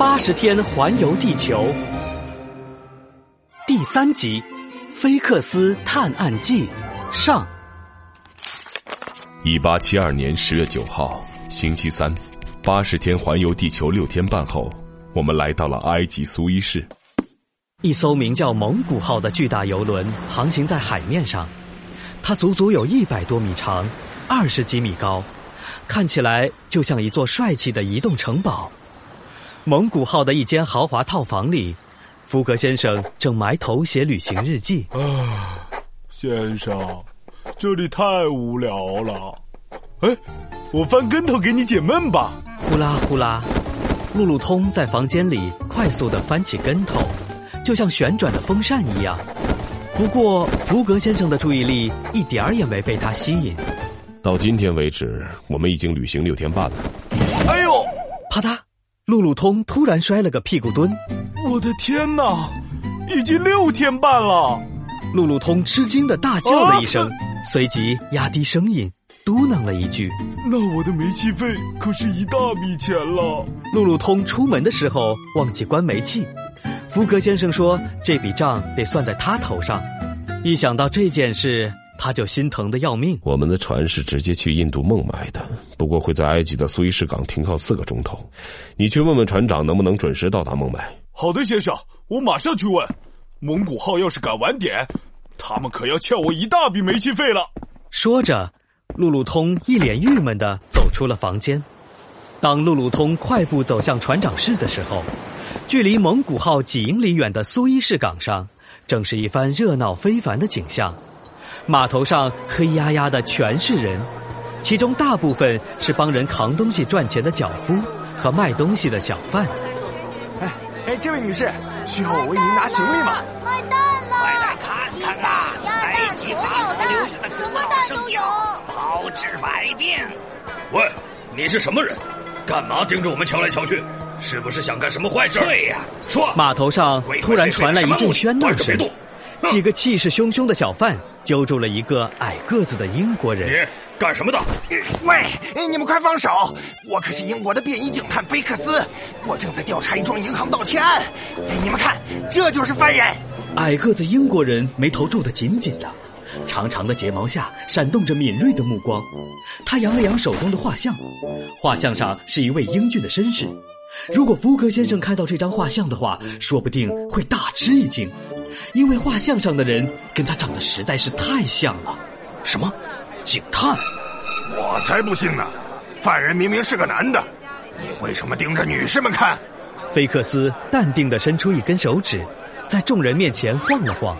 八十天环游地球第三集《菲克斯探案记》上。一八七二年十月九号，星期三，八十天环游地球六天半后，我们来到了埃及苏伊士。一艘名叫“蒙古号”的巨大游轮航行在海面上，它足足有一百多米长，二十几米高，看起来就像一座帅气的移动城堡。蒙古号的一间豪华套房里，福格先生正埋头写旅行日记。啊，先生，这里太无聊了。哎，我翻跟头给你解闷吧。呼啦呼啦，路路通在房间里快速的翻起跟头，就像旋转的风扇一样。不过，福格先生的注意力一点儿也没被他吸引。到今天为止，我们已经旅行六天半了。哎呦，啪嗒！路路通突然摔了个屁股蹲。我的天哪，已经六天半了！路路通吃惊的大叫了一声，随即压低声音嘟囔了一句：“那我的煤气费可是一大笔钱了。”路路通出门的时候忘记关煤气，福格先生说这笔账得算在他头上。一想到这件事，他就心疼的要命。我们的船是直接去印度孟买的，不过会在埃及的苏伊士港停靠四个钟头。你去问问船长能不能准时到达孟买。好的，先生，我马上去问。蒙古号要是敢晚点，他们可要欠我一大笔煤气费了。说着，路路通一脸郁闷的走出了房间。当路路通快步走向船长室的时候，距离蒙古号几英里远的苏伊士港上，正是一番热闹非凡的景象。码头上黑压压的全是人，其中大部分是帮人扛东西赚钱的脚夫和卖东西的小贩。哎哎，这位女士，需要我为您拿行李吗？卖蛋了！快来看看呐！埃及法国留下的古老圣药，包治百病。喂，你是什么人？干嘛盯着我们瞧来瞧去？是不是想干什么坏事？对呀，说。码头上突然传来一阵喧闹声。几个气势汹汹的小贩揪住了一个矮个子的英国人。你干什么的？喂，你们快放手！我可是英国的便衣警探菲克斯，我正在调查一桩银行盗窃案。你们看，这就是犯人。矮个子英国人眉头皱得紧紧的，长长的睫毛下闪动着敏锐的目光。他扬了扬手中的画像，画像上是一位英俊的绅士。如果福格先生看到这张画像的话，说不定会大吃一惊。因为画像上的人跟他长得实在是太像了。什么？警探？我才不信呢！犯人明明是个男的，你为什么盯着女士们看？菲克斯淡定的伸出一根手指，在众人面前晃了晃。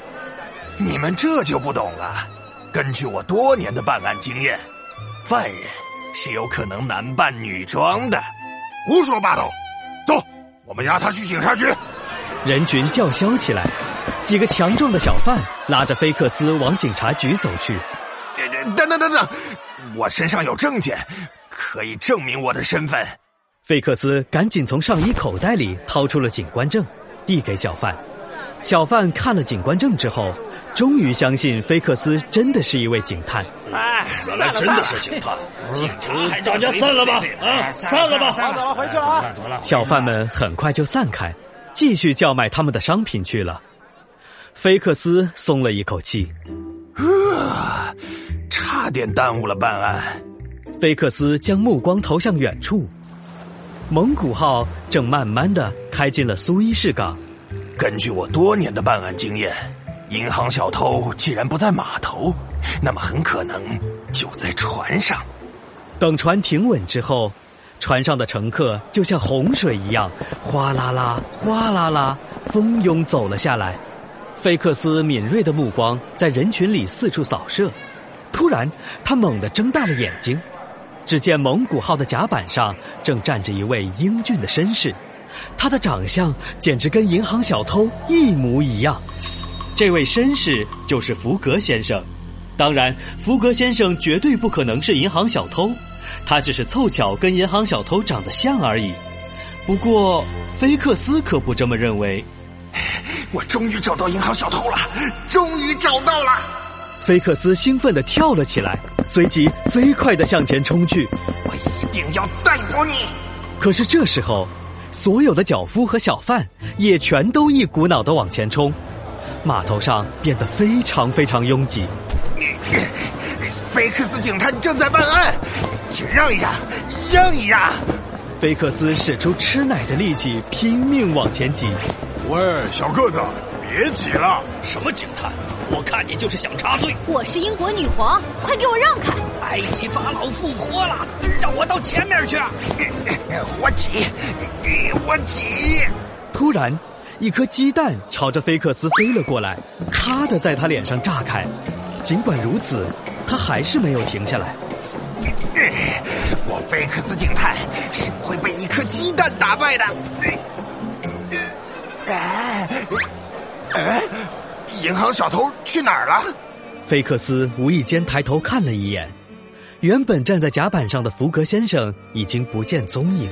你们这就不懂了。根据我多年的办案经验，犯人是有可能男扮女装的。胡说八道！走，我们押他去警察局。人群叫嚣起来。几个强壮的小贩拉着菲克斯往警察局走去。等等等等，我身上有证件，可以证明我的身份。菲克斯赶紧从上衣口袋里掏出了警官证，递给小贩。小贩看了警官证之后，终于相信菲克斯真的是一位警探。哎，原来真的是警探！警察，大家散了吧！啊，散了吧！散了，回去了啊！小贩们很快就散开，继续叫卖他们的商品去了。菲克斯松了一口气，啊，差点耽误了办案。菲克斯将目光投向远处，蒙古号正慢慢的开进了苏伊士港。根据我多年的办案经验，银行小偷既然不在码头，那么很可能就在船上。等船停稳之后，船上的乘客就像洪水一样，哗啦啦、哗啦啦，蜂拥走了下来。菲克斯敏锐的目光在人群里四处扫射，突然，他猛地睁大了眼睛，只见蒙古号的甲板上正站着一位英俊的绅士，他的长相简直跟银行小偷一模一样。这位绅士就是福格先生，当然，福格先生绝对不可能是银行小偷，他只是凑巧跟银行小偷长得像而已。不过，菲克斯可不这么认为。我终于找到银行小偷了！终于找到了！菲克斯兴奋地跳了起来，随即飞快地向前冲去。我一定要逮捕你！可是这时候，所有的脚夫和小贩也全都一股脑的往前冲，码头上变得非常非常拥挤。菲克斯警探正在办案，请让一让，让一让！菲克斯使出吃奶的力气，拼命往前挤。喂，小个子，别挤了！什么警探？我看你就是想插队。我是英国女皇，快给我让开！埃及法老复活了，让我到前面去。我挤，我挤。突然，一颗鸡蛋朝着菲克斯飞了过来，咔的在他脸上炸开。尽管如此，他还是没有停下来。我菲克斯警探是不会被一颗鸡蛋打败的。哎，哎，银行小偷去哪儿了？菲克斯无意间抬头看了一眼，原本站在甲板上的福格先生已经不见踪影。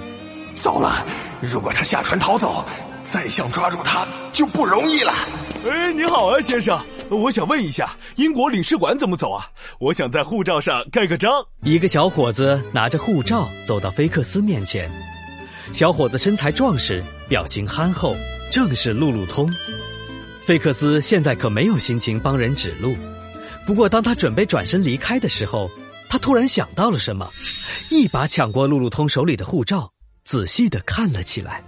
糟了！如果他下船逃走，再想抓住他就不容易了。哎，你好啊，先生，我想问一下，英国领事馆怎么走啊？我想在护照上盖个章。一个小伙子拿着护照走到菲克斯面前，小伙子身材壮实，表情憨厚。正是路路通，菲克斯现在可没有心情帮人指路。不过，当他准备转身离开的时候，他突然想到了什么，一把抢过路路通手里的护照，仔细的看了起来。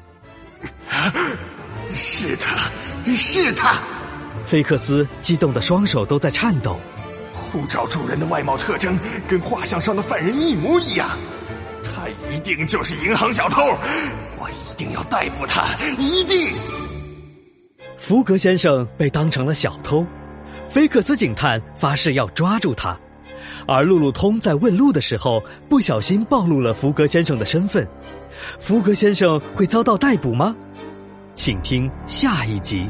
是他，是他！菲克斯激动的双手都在颤抖。护照主人的外貌特征跟画像上的犯人一模一样，他一定就是银行小偷。我一定要逮捕他，一定！福格先生被当成了小偷，菲克斯警探发誓要抓住他，而路路通在问路的时候不小心暴露了福格先生的身份，福格先生会遭到逮捕吗？请听下一集。